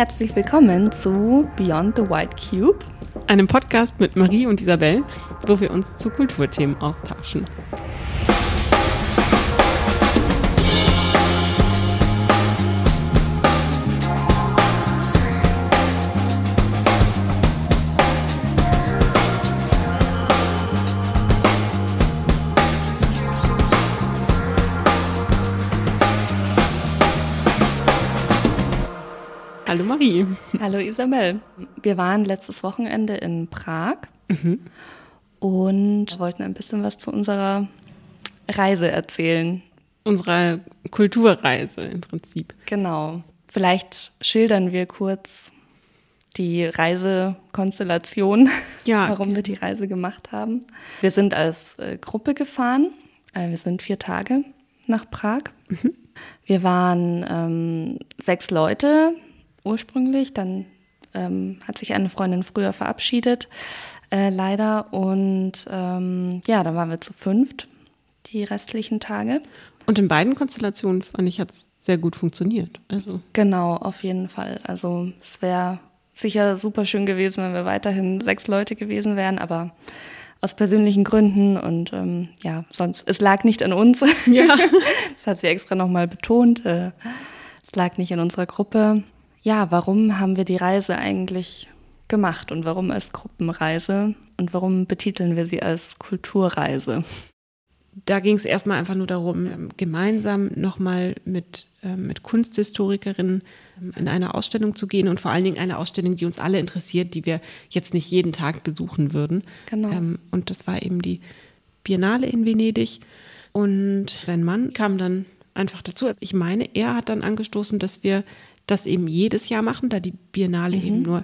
Herzlich willkommen zu Beyond the White Cube, einem Podcast mit Marie und Isabel, wo wir uns zu Kulturthemen austauschen. Hallo Isabel. Wir waren letztes Wochenende in Prag mhm. und wollten ein bisschen was zu unserer Reise erzählen. Unserer Kulturreise im Prinzip. Genau. Vielleicht schildern wir kurz die Reisekonstellation, ja, warum wir die Reise gemacht haben. Wir sind als äh, Gruppe gefahren. Äh, wir sind vier Tage nach Prag. Mhm. Wir waren ähm, sechs Leute, ursprünglich. Dann ähm, hat sich eine Freundin früher verabschiedet, äh, leider. Und ähm, ja, dann waren wir zu fünft die restlichen Tage. Und in beiden Konstellationen fand ich, hat es sehr gut funktioniert. Also. Genau, auf jeden Fall. Also es wäre sicher super schön gewesen, wenn wir weiterhin sechs Leute gewesen wären, aber aus persönlichen Gründen und ähm, ja, sonst, es lag nicht an uns. Ja. das hat sie extra nochmal betont. Äh, es lag nicht an unserer Gruppe ja, warum haben wir die Reise eigentlich gemacht und warum als Gruppenreise und warum betiteln wir sie als Kulturreise? Da ging es erstmal einfach nur darum, ähm, gemeinsam nochmal mit, äh, mit Kunsthistorikerinnen ähm, in eine Ausstellung zu gehen und vor allen Dingen eine Ausstellung, die uns alle interessiert, die wir jetzt nicht jeden Tag besuchen würden. Genau. Ähm, und das war eben die Biennale in Venedig. Und dein Mann kam dann einfach dazu. Ich meine, er hat dann angestoßen, dass wir das eben jedes Jahr machen, da die Biennale mhm. eben nur,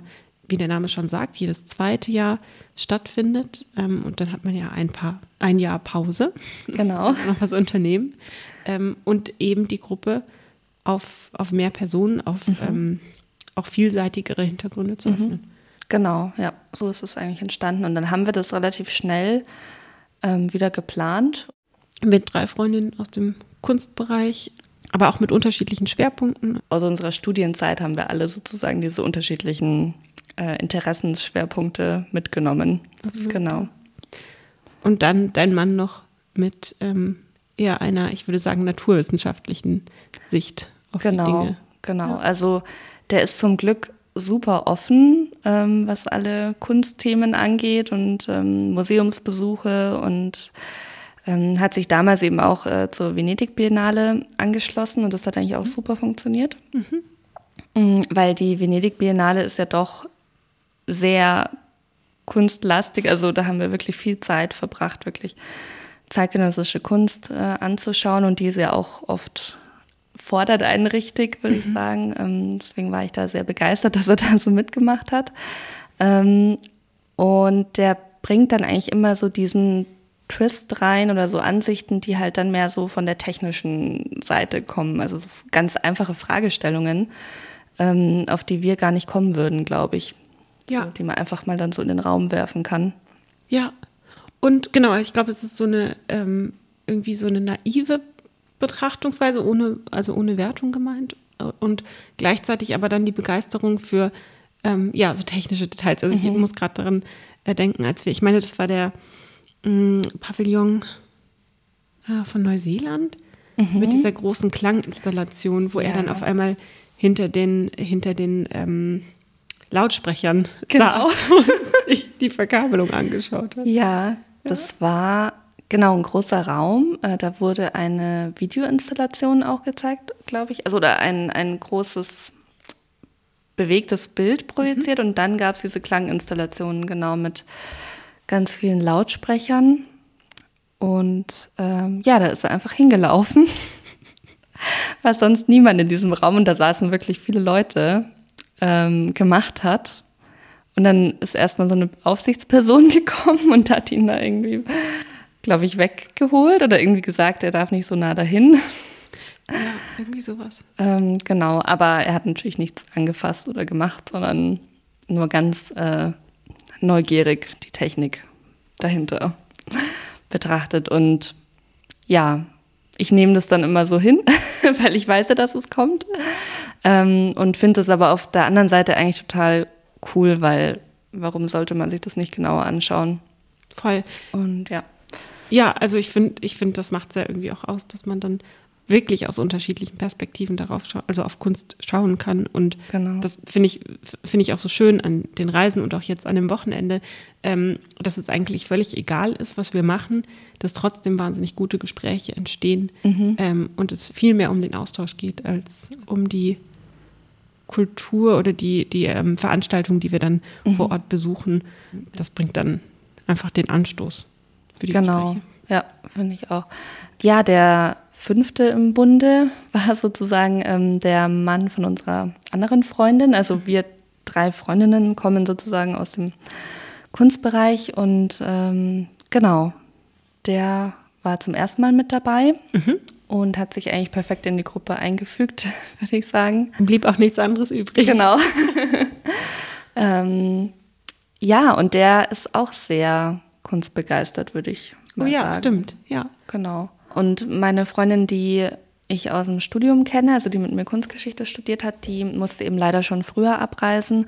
wie der Name schon sagt, jedes zweite Jahr stattfindet. Ähm, und dann hat man ja ein paar, ein Jahr Pause. Genau. noch was unternehmen. Ähm, und eben die Gruppe auf, auf mehr Personen, auf mhm. ähm, auch vielseitigere Hintergründe zu mhm. öffnen. Genau, ja, so ist es eigentlich entstanden. Und dann haben wir das relativ schnell ähm, wieder geplant. Mit drei Freundinnen aus dem Kunstbereich aber auch mit unterschiedlichen Schwerpunkten. Aus unserer Studienzeit haben wir alle sozusagen diese unterschiedlichen äh, Interessensschwerpunkte mitgenommen. Mhm. Genau. Und dann dein Mann noch mit ähm, eher einer, ich würde sagen, naturwissenschaftlichen Sicht auf genau, die Dinge. Genau, genau. Also der ist zum Glück super offen, ähm, was alle Kunstthemen angeht und ähm, Museumsbesuche und ähm, hat sich damals eben auch äh, zur Venedig-Biennale angeschlossen und das hat eigentlich auch mhm. super funktioniert. Mhm. Mhm, weil die Venedig-Biennale ist ja doch sehr kunstlastig, also da haben wir wirklich viel Zeit verbracht, wirklich zeitgenössische Kunst äh, anzuschauen und die ist ja auch oft fordert einen richtig, würde mhm. ich sagen. Ähm, deswegen war ich da sehr begeistert, dass er da so mitgemacht hat. Ähm, und der bringt dann eigentlich immer so diesen Twist rein oder so Ansichten, die halt dann mehr so von der technischen Seite kommen. Also so ganz einfache Fragestellungen, ähm, auf die wir gar nicht kommen würden, glaube ich. Ja. So, die man einfach mal dann so in den Raum werfen kann. Ja. Und genau, ich glaube, es ist so eine ähm, irgendwie so eine naive Betrachtungsweise, ohne, also ohne Wertung gemeint. Und gleichzeitig aber dann die Begeisterung für ähm, ja, so technische Details. Also mhm. ich muss gerade daran äh, denken, als wir, ich meine, das war der mh, Pavillon äh, von Neuseeland mhm. mit dieser großen Klanginstallation, wo ja. er dann auf einmal hinter den, hinter den ähm, Lautsprechern genau. saß und sich die Verkabelung angeschaut hat. Ja, das war genau ein großer Raum. Äh, da wurde eine Videoinstallation auch gezeigt, glaube ich. Also oder ein, ein großes bewegtes Bild projiziert mhm. und dann gab es diese Klanginstallationen genau mit ganz vielen Lautsprechern. Und ähm, ja, da ist er einfach hingelaufen. Was sonst niemand in diesem Raum, und da saßen wirklich viele Leute, ähm, gemacht hat. Und dann ist erstmal so eine Aufsichtsperson gekommen und hat ihn da irgendwie, glaube ich, weggeholt oder irgendwie gesagt, er darf nicht so nah dahin. Ja, irgendwie sowas. ähm, genau, aber er hat natürlich nichts angefasst oder gemacht, sondern nur ganz äh, neugierig die Technik dahinter betrachtet. Und ja, ich nehme das dann immer so hin, weil ich weiß ja, dass es kommt. Ähm, und finde es aber auf der anderen Seite eigentlich total cool, weil warum sollte man sich das nicht genauer anschauen? Voll. Und ja. Ja, also ich finde, ich finde, das macht es ja irgendwie auch aus, dass man dann wirklich aus unterschiedlichen Perspektiven darauf, also auf Kunst schauen kann. Und genau. das finde ich, finde ich auch so schön an den Reisen und auch jetzt an dem Wochenende, ähm, dass es eigentlich völlig egal ist, was wir machen, dass trotzdem wahnsinnig gute Gespräche entstehen mhm. ähm, und es viel mehr um den Austausch geht als um die Kultur oder die, die ähm, Veranstaltung, die wir dann mhm. vor Ort besuchen. Das bringt dann einfach den Anstoß für die genau. Gespräche. Ja, finde ich auch. Ja, der fünfte im Bunde war sozusagen ähm, der Mann von unserer anderen Freundin. Also wir drei Freundinnen kommen sozusagen aus dem Kunstbereich und ähm, genau, der war zum ersten Mal mit dabei mhm. und hat sich eigentlich perfekt in die Gruppe eingefügt, würde ich sagen. Blieb auch nichts anderes übrig. Genau. ähm, ja, und der ist auch sehr kunstbegeistert, würde ich mal oh ja, sagen. stimmt, ja. Genau. Und meine Freundin, die ich aus dem Studium kenne, also die mit mir Kunstgeschichte studiert hat, die musste eben leider schon früher abreisen.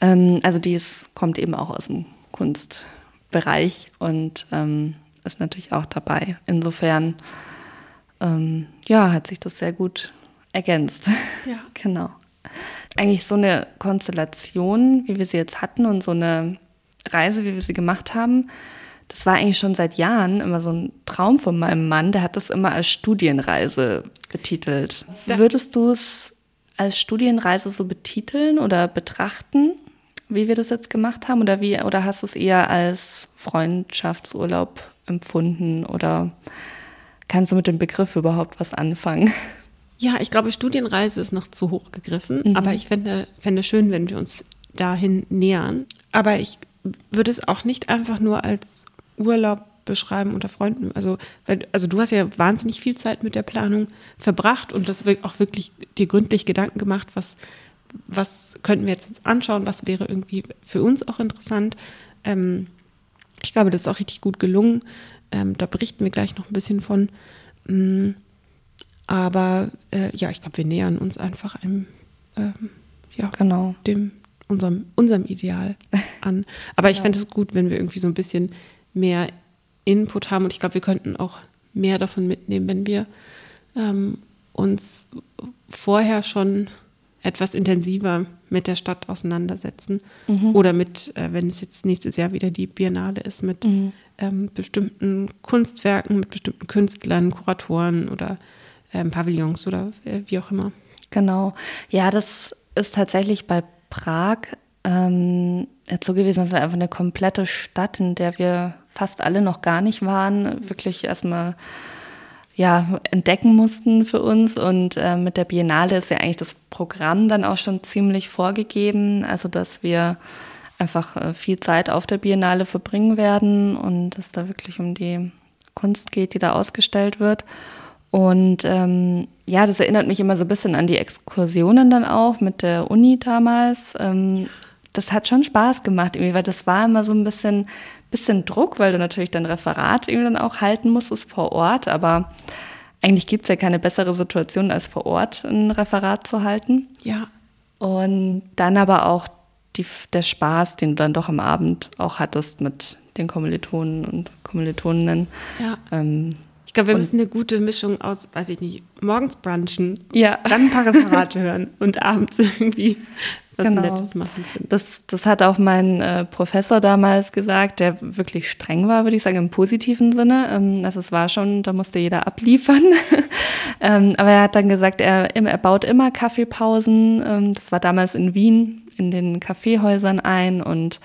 Ähm, also die ist, kommt eben auch aus dem Kunstbereich und ähm, ist natürlich auch dabei. Insofern, ähm, ja, hat sich das sehr gut ergänzt. Ja. genau. Eigentlich so eine Konstellation, wie wir sie jetzt hatten und so eine Reise, wie wir sie gemacht haben, das war eigentlich schon seit Jahren immer so ein Traum von meinem Mann. Der hat das immer als Studienreise betitelt. Würdest du es als Studienreise so betiteln oder betrachten, wie wir das jetzt gemacht haben? Oder, wie, oder hast du es eher als Freundschaftsurlaub empfunden? Oder kannst du mit dem Begriff überhaupt was anfangen? Ja, ich glaube, Studienreise ist noch zu hoch gegriffen. Mhm. Aber ich fände, fände schön, wenn wir uns dahin nähern. Aber ich würde es auch nicht einfach nur als Urlaub beschreiben unter Freunden. Also, also du hast ja wahnsinnig viel Zeit mit der Planung verbracht und das auch wirklich dir gründlich Gedanken gemacht, was, was könnten wir jetzt anschauen, was wäre irgendwie für uns auch interessant. Ähm, ich glaube, das ist auch richtig gut gelungen. Ähm, da berichten wir gleich noch ein bisschen von. Ähm, aber äh, ja, ich glaube, wir nähern uns einfach einem, ähm, ja, genau. dem, unserem, unserem Ideal an. Aber ich ja. fände es gut, wenn wir irgendwie so ein bisschen mehr Input haben. Und ich glaube, wir könnten auch mehr davon mitnehmen, wenn wir ähm, uns vorher schon etwas intensiver mit der Stadt auseinandersetzen. Mhm. Oder mit, äh, wenn es jetzt nächstes Jahr wieder die Biennale ist, mit mhm. ähm, bestimmten Kunstwerken, mit bestimmten Künstlern, Kuratoren oder ähm, Pavillons oder äh, wie auch immer. Genau. Ja, das ist tatsächlich bei Prag ähm, jetzt so gewesen, dass wir einfach eine komplette Stadt, in der wir fast alle noch gar nicht waren, wirklich erstmal ja, entdecken mussten für uns. Und äh, mit der Biennale ist ja eigentlich das Programm dann auch schon ziemlich vorgegeben. Also, dass wir einfach äh, viel Zeit auf der Biennale verbringen werden und es da wirklich um die Kunst geht, die da ausgestellt wird. Und ähm, ja, das erinnert mich immer so ein bisschen an die Exkursionen dann auch mit der Uni damals. Ähm, das hat schon Spaß gemacht, irgendwie, weil das war immer so ein bisschen, bisschen Druck, weil du natürlich dein Referat irgendwie dann auch halten musstest vor Ort. Aber eigentlich gibt es ja keine bessere Situation, als vor Ort ein Referat zu halten. Ja. Und dann aber auch die, der Spaß, den du dann doch am Abend auch hattest mit den Kommilitonen und Kommilitoninnen. Ja. Ähm, ich glaube, wir müssen eine gute Mischung aus, weiß ich nicht, morgens brunchen, ja. dann ein paar Referate hören und abends irgendwie was genau. Nettes machen können. Das, das hat auch mein äh, Professor damals gesagt, der wirklich streng war, würde ich sagen, im positiven Sinne. Ähm, also es war schon, da musste jeder abliefern. ähm, aber er hat dann gesagt, er, er baut immer Kaffeepausen. Ähm, das war damals in Wien, in den Kaffeehäusern ein und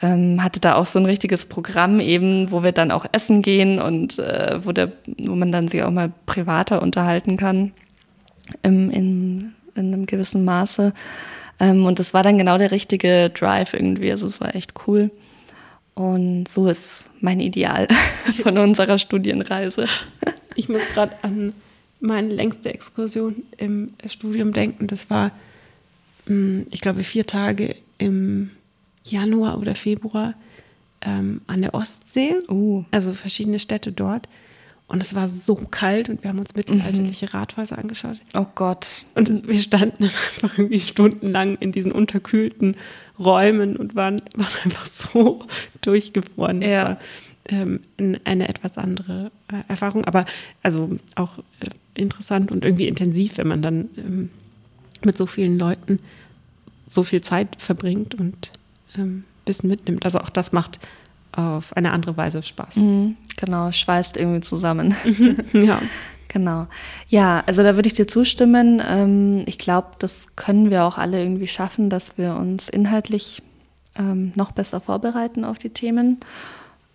ähm, hatte da auch so ein richtiges Programm eben, wo wir dann auch essen gehen und äh, wo, der, wo man dann sich auch mal privater unterhalten kann im, in, in einem gewissen Maße. Ähm, und das war dann genau der richtige Drive irgendwie. Also es war echt cool. Und so ist mein Ideal von unserer Studienreise. Ich muss gerade an meine längste Exkursion im Studium denken. Das war, hm, ich glaube, vier Tage im Januar oder Februar ähm, an der Ostsee. Uh. Also verschiedene Städte dort. Und es war so kalt und wir haben uns mittelalterliche mhm. Rathäuser angeschaut. Oh Gott. Und wir standen dann einfach irgendwie stundenlang in diesen unterkühlten Räumen und waren, waren einfach so durchgefroren. Das ja. war ähm, eine etwas andere äh, Erfahrung, aber also auch äh, interessant und irgendwie intensiv, wenn man dann ähm, mit so vielen Leuten so viel Zeit verbringt und ähm, Wissen mitnimmt. Also auch das macht auf eine andere Weise Spaß. Mhm, genau, schweißt irgendwie zusammen. Mhm, ja. Genau. Ja, also da würde ich dir zustimmen. Ähm, ich glaube, das können wir auch alle irgendwie schaffen, dass wir uns inhaltlich ähm, noch besser vorbereiten auf die Themen.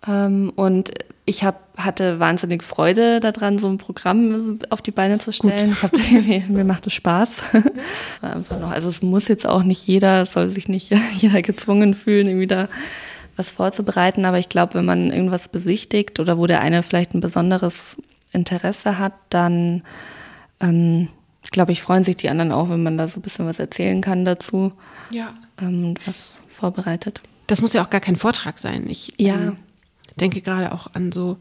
Ähm, und ich hab, hatte wahnsinnig Freude daran, so ein Programm auf die Beine zu stellen. Hab, mir macht es Spaß. war einfach noch, also es muss jetzt auch nicht jeder, soll sich nicht jeder gezwungen fühlen, irgendwie da was vorzubereiten. Aber ich glaube, wenn man irgendwas besichtigt oder wo der eine vielleicht ein besonderes Interesse hat, dann ähm, glaube ich, freuen sich die anderen auch, wenn man da so ein bisschen was erzählen kann dazu. Ja. Ähm, was vorbereitet. Das muss ja auch gar kein Vortrag sein. Ich ja. ähm, denke gerade auch an so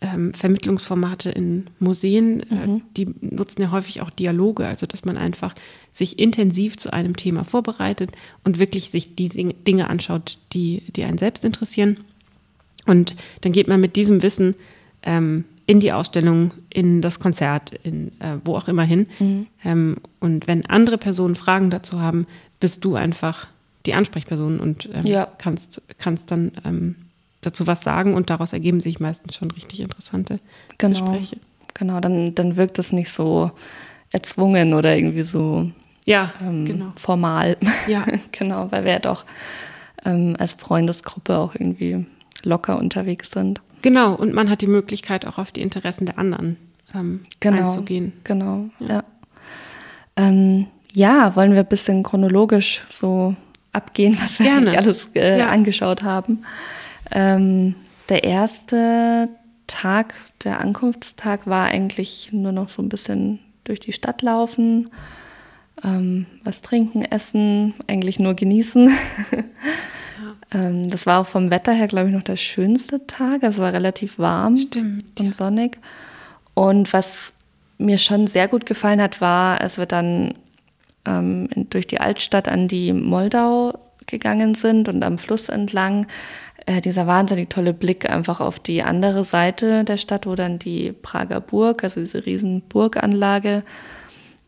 ähm, Vermittlungsformate in Museen, äh, mhm. äh, die nutzen ja häufig auch Dialoge, also dass man einfach sich intensiv zu einem Thema vorbereitet und wirklich sich die Dinge anschaut, die, die einen selbst interessieren. Und dann geht man mit diesem Wissen ähm, in die Ausstellung, in das Konzert, in äh, wo auch immer hin. Mhm. Ähm, und wenn andere Personen Fragen dazu haben, bist du einfach die Ansprechperson und ähm, ja. kannst, kannst dann ähm, dazu was sagen und daraus ergeben sich meistens schon richtig interessante genau. Gespräche. Genau, dann, dann wirkt es nicht so erzwungen oder irgendwie so ja, ähm, genau. formal. Ja. genau, weil wir ja doch ähm, als Freundesgruppe auch irgendwie locker unterwegs sind. Genau, und man hat die Möglichkeit, auch auf die Interessen der anderen ähm, genau, einzugehen. Genau, ja. Ja. Ähm, ja, wollen wir ein bisschen chronologisch so abgehen, was wir Gerne. eigentlich alles äh, ja. angeschaut haben. Ähm, der erste Tag, der Ankunftstag, war eigentlich nur noch so ein bisschen durch die Stadt laufen, ähm, was trinken, essen, eigentlich nur genießen. Ja. ähm, das war auch vom Wetter her, glaube ich, noch der schönste Tag. Also war relativ warm Stimmt, und ja. sonnig. Und was mir schon sehr gut gefallen hat, war, als wir dann ähm, durch die Altstadt an die Moldau gegangen sind und am Fluss entlang, äh, dieser wahnsinnig tolle Blick einfach auf die andere Seite der Stadt, wo dann die Prager Burg, also diese riesen Burganlage,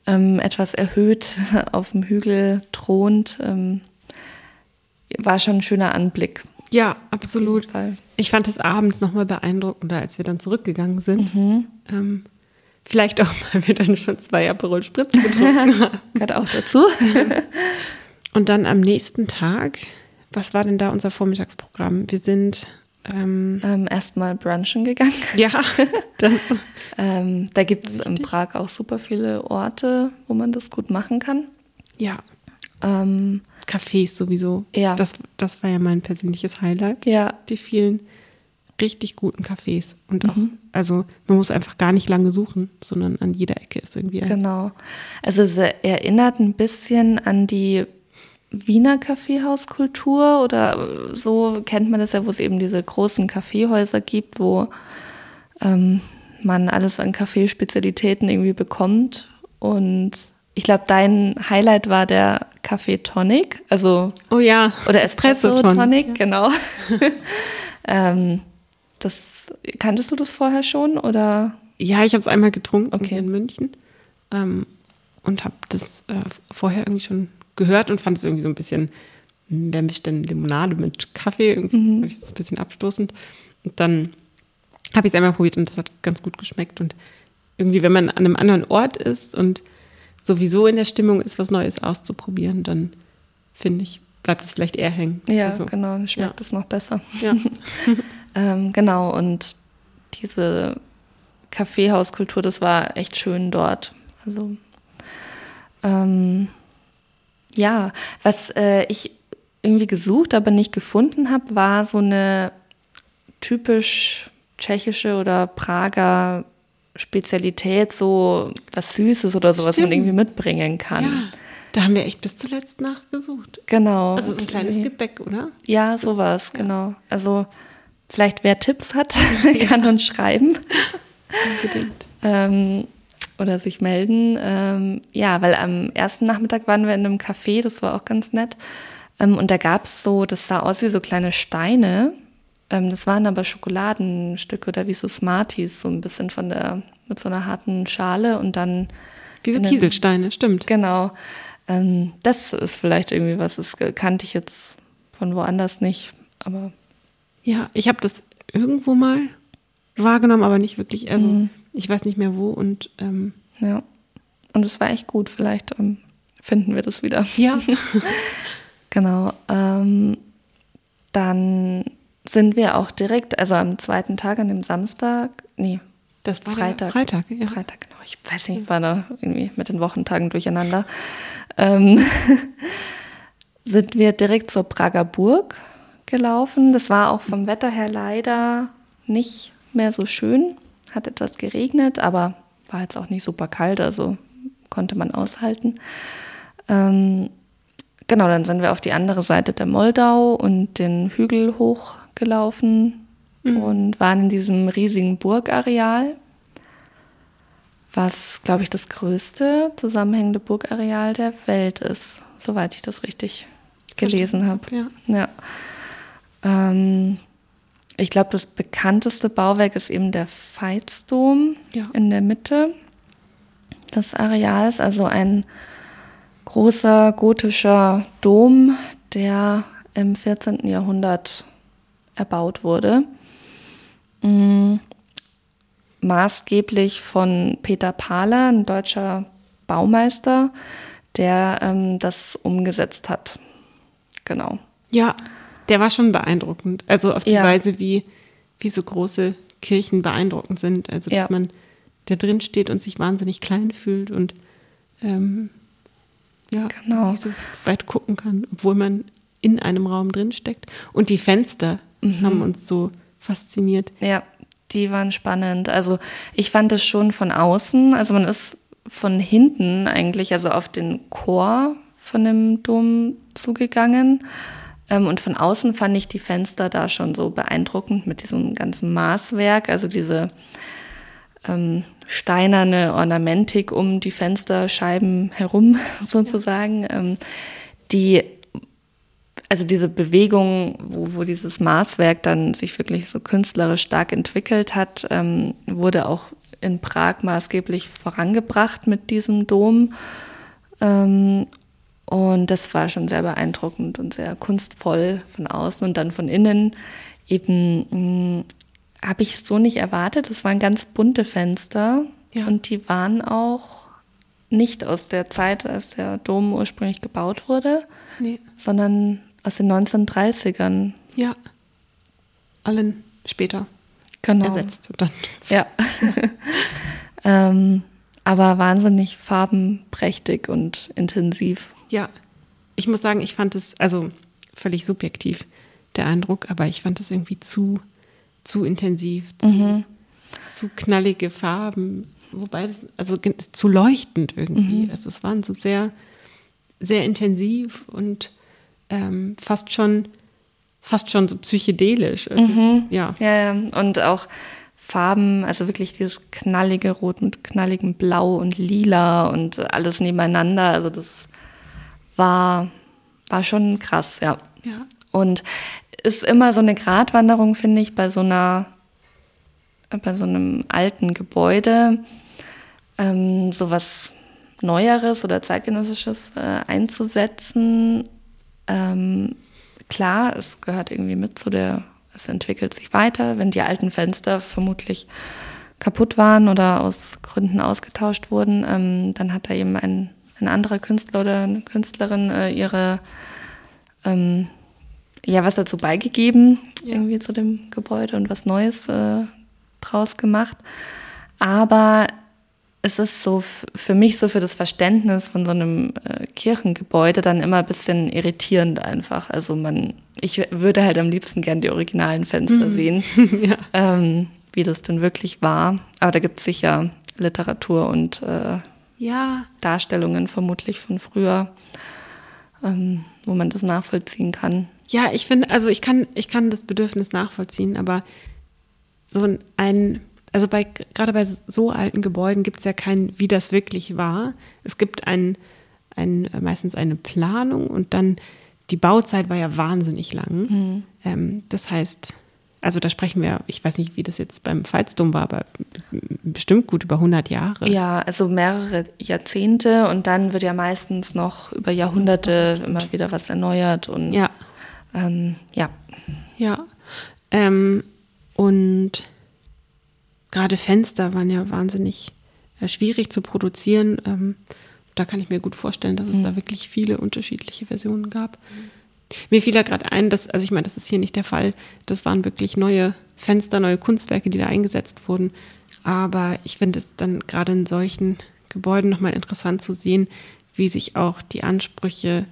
ähm, etwas erhöht auf dem Hügel thront, ähm, war schon ein schöner Anblick. Ja, absolut. Ich fand es abends nochmal beeindruckender, als wir dann zurückgegangen sind. Mhm. Ähm, vielleicht auch, weil wir dann schon zwei Aperol Spritz getrunken haben. Gehört auch dazu. Und dann am nächsten Tag was war denn da unser Vormittagsprogramm? Wir sind ähm, ähm, erstmal brunchen gegangen. Ja, das. ähm, da gibt es in Prag auch super viele Orte, wo man das gut machen kann. Ja. Ähm, Cafés sowieso. Ja. Das, das war ja mein persönliches Highlight. Ja. Die vielen richtig guten Cafés. Und auch, mhm. also man muss einfach gar nicht lange suchen, sondern an jeder Ecke ist irgendwie. Genau. Also es erinnert ein bisschen an die Wiener Kaffeehauskultur oder so kennt man das ja, wo es eben diese großen Kaffeehäuser gibt, wo ähm, man alles an Kaffeespezialitäten irgendwie bekommt. Und ich glaube, dein Highlight war der Kaffee Tonic, also oh ja, oder Espresso, Espresso Tonic, ja. genau. ähm, das kanntest du das vorher schon oder? Ja, ich habe es einmal getrunken okay. in München ähm, und habe das äh, vorher irgendwie schon gehört und fand es irgendwie so ein bisschen, hm, wer mischt denn Limonade mit Kaffee? Irgendwie mhm. ich ein bisschen abstoßend. Und dann habe ich es einmal probiert und das hat ganz gut geschmeckt. Und irgendwie, wenn man an einem anderen Ort ist und sowieso in der Stimmung ist, was Neues auszuprobieren, dann finde ich, bleibt es vielleicht eher hängen. Ja, also, genau, dann schmeckt es noch besser. Ja. ähm, genau, und diese Kaffeehauskultur, das war echt schön dort. Also ähm, ja, was äh, ich irgendwie gesucht, aber nicht gefunden habe, war so eine typisch tschechische oder Prager Spezialität, so was Süßes oder so, Stimmt. was man irgendwie mitbringen kann. Ja, da haben wir echt bis zuletzt nachgesucht. Genau. Also so ein kleines Gebäck, oder? Ja, sowas, ja. genau. Also vielleicht wer Tipps hat, kann uns schreiben. Unbedingt. ähm, oder sich melden. Ähm, ja, weil am ersten Nachmittag waren wir in einem Café, das war auch ganz nett. Ähm, und da gab es so, das sah aus wie so kleine Steine. Ähm, das waren aber Schokoladenstücke oder wie so Smarties, so ein bisschen von der, mit so einer harten Schale und dann. Wie so Kieselsteine, stimmt. Genau. Ähm, das ist vielleicht irgendwie was, das kannte ich jetzt von woanders nicht, aber. Ja, ich habe das irgendwo mal wahrgenommen, aber nicht wirklich. Also mhm. Ich weiß nicht mehr wo und ähm ja. Und es war echt gut. Vielleicht ähm, finden wir das wieder. Ja. genau. Ähm, dann sind wir auch direkt, also am zweiten Tag, an dem Samstag, nee, das war Freitag. Freitag, ja. Freitag, genau. Ich weiß nicht, war da irgendwie mit den Wochentagen durcheinander. Ähm, sind wir direkt zur Prager Burg gelaufen. Das war auch vom Wetter her leider nicht mehr so schön. Hat etwas geregnet, aber war jetzt auch nicht super kalt, also konnte man aushalten. Ähm, genau, dann sind wir auf die andere Seite der Moldau und den Hügel hochgelaufen mhm. und waren in diesem riesigen Burgareal, was, glaube ich, das größte zusammenhängende Burgareal der Welt ist, soweit ich das richtig gelesen habe. Ja. ja. Ähm, ich glaube, das bekannteste Bauwerk ist eben der Veitsdom ja. in der Mitte des Areals, also ein großer gotischer Dom, der im 14. Jahrhundert erbaut wurde. Mhm. Maßgeblich von Peter Pahler, ein deutscher Baumeister, der ähm, das umgesetzt hat. Genau. Ja, der war schon beeindruckend. Also auf die ja. Weise, wie, wie so große Kirchen beeindruckend sind. Also dass ja. man da drin steht und sich wahnsinnig klein fühlt und ähm, ja, genau. so weit gucken kann, obwohl man in einem Raum drin steckt. Und die Fenster mhm. haben uns so fasziniert. Ja, die waren spannend. Also ich fand es schon von außen, also man ist von hinten eigentlich, also auf den Chor von dem Dom zugegangen und von außen fand ich die Fenster da schon so beeindruckend mit diesem ganzen Maßwerk, also diese ähm, steinerne Ornamentik um die Fensterscheiben herum sozusagen, ähm, die also diese Bewegung, wo, wo dieses Maßwerk dann sich wirklich so künstlerisch stark entwickelt hat, ähm, wurde auch in Prag maßgeblich vorangebracht mit diesem Dom. Ähm, und das war schon sehr beeindruckend und sehr kunstvoll von außen und dann von innen eben hm, habe ich so nicht erwartet. Es waren ganz bunte Fenster ja. und die waren auch nicht aus der Zeit, als der Dom ursprünglich gebaut wurde, nee. sondern aus den 1930ern. Ja, allen später genau. ersetzt dann. Ja. ähm, aber wahnsinnig farbenprächtig und intensiv. Ja, ich muss sagen, ich fand es, also völlig subjektiv, der Eindruck, aber ich fand es irgendwie zu, zu intensiv, zu, mhm. zu knallige Farben, wobei das, also zu leuchtend irgendwie. Mhm. Also es waren so sehr, sehr intensiv und ähm, fast schon, fast schon so psychedelisch. Also, mhm. ja. ja, ja, und auch Farben, also wirklich dieses knallige Rot mit knalligem Blau und Lila und alles nebeneinander. Also das war, war schon krass, ja. ja. Und ist immer so eine Gratwanderung, finde ich, bei so einer, bei so einem alten Gebäude, ähm, so was Neueres oder zeitgenössisches äh, einzusetzen. Ähm, klar, es gehört irgendwie mit zu der, es entwickelt sich weiter. Wenn die alten Fenster vermutlich kaputt waren oder aus Gründen ausgetauscht wurden, ähm, dann hat da eben ein ein anderer Künstler oder eine Künstlerin äh, ihre ähm, ja was dazu beigegeben ja. irgendwie zu dem Gebäude und was Neues äh, draus gemacht. Aber es ist so für mich so für das Verständnis von so einem äh, Kirchengebäude dann immer ein bisschen irritierend einfach. Also man, ich würde halt am liebsten gern die originalen Fenster mhm. sehen, ja. ähm, wie das denn wirklich war. Aber da gibt es sicher Literatur und äh, ja. Darstellungen vermutlich von früher, ähm, wo man das nachvollziehen kann. Ja, ich finde, also ich kann, ich kann das Bedürfnis nachvollziehen, aber so ein, also bei, gerade bei so alten Gebäuden gibt es ja kein, wie das wirklich war. Es gibt ein, ein, meistens eine Planung und dann die Bauzeit war ja wahnsinnig lang. Mhm. Ähm, das heißt, also da sprechen wir, ich weiß nicht, wie das jetzt beim Veitsdom war, aber bestimmt gut über 100 Jahre. Ja, also mehrere Jahrzehnte und dann wird ja meistens noch über Jahrhunderte immer wieder was erneuert und ja. Ähm, ja. Ja. Ähm, und gerade Fenster waren ja wahnsinnig äh, schwierig zu produzieren. Ähm, da kann ich mir gut vorstellen, dass es mhm. da wirklich viele unterschiedliche Versionen gab. Mhm. Mir fiel da gerade ein, dass, also ich meine, das ist hier nicht der Fall. Das waren wirklich neue Fenster, neue Kunstwerke, die da eingesetzt wurden. Aber ich finde es dann gerade in solchen Gebäuden nochmal interessant zu sehen, wie sich auch die Ansprüche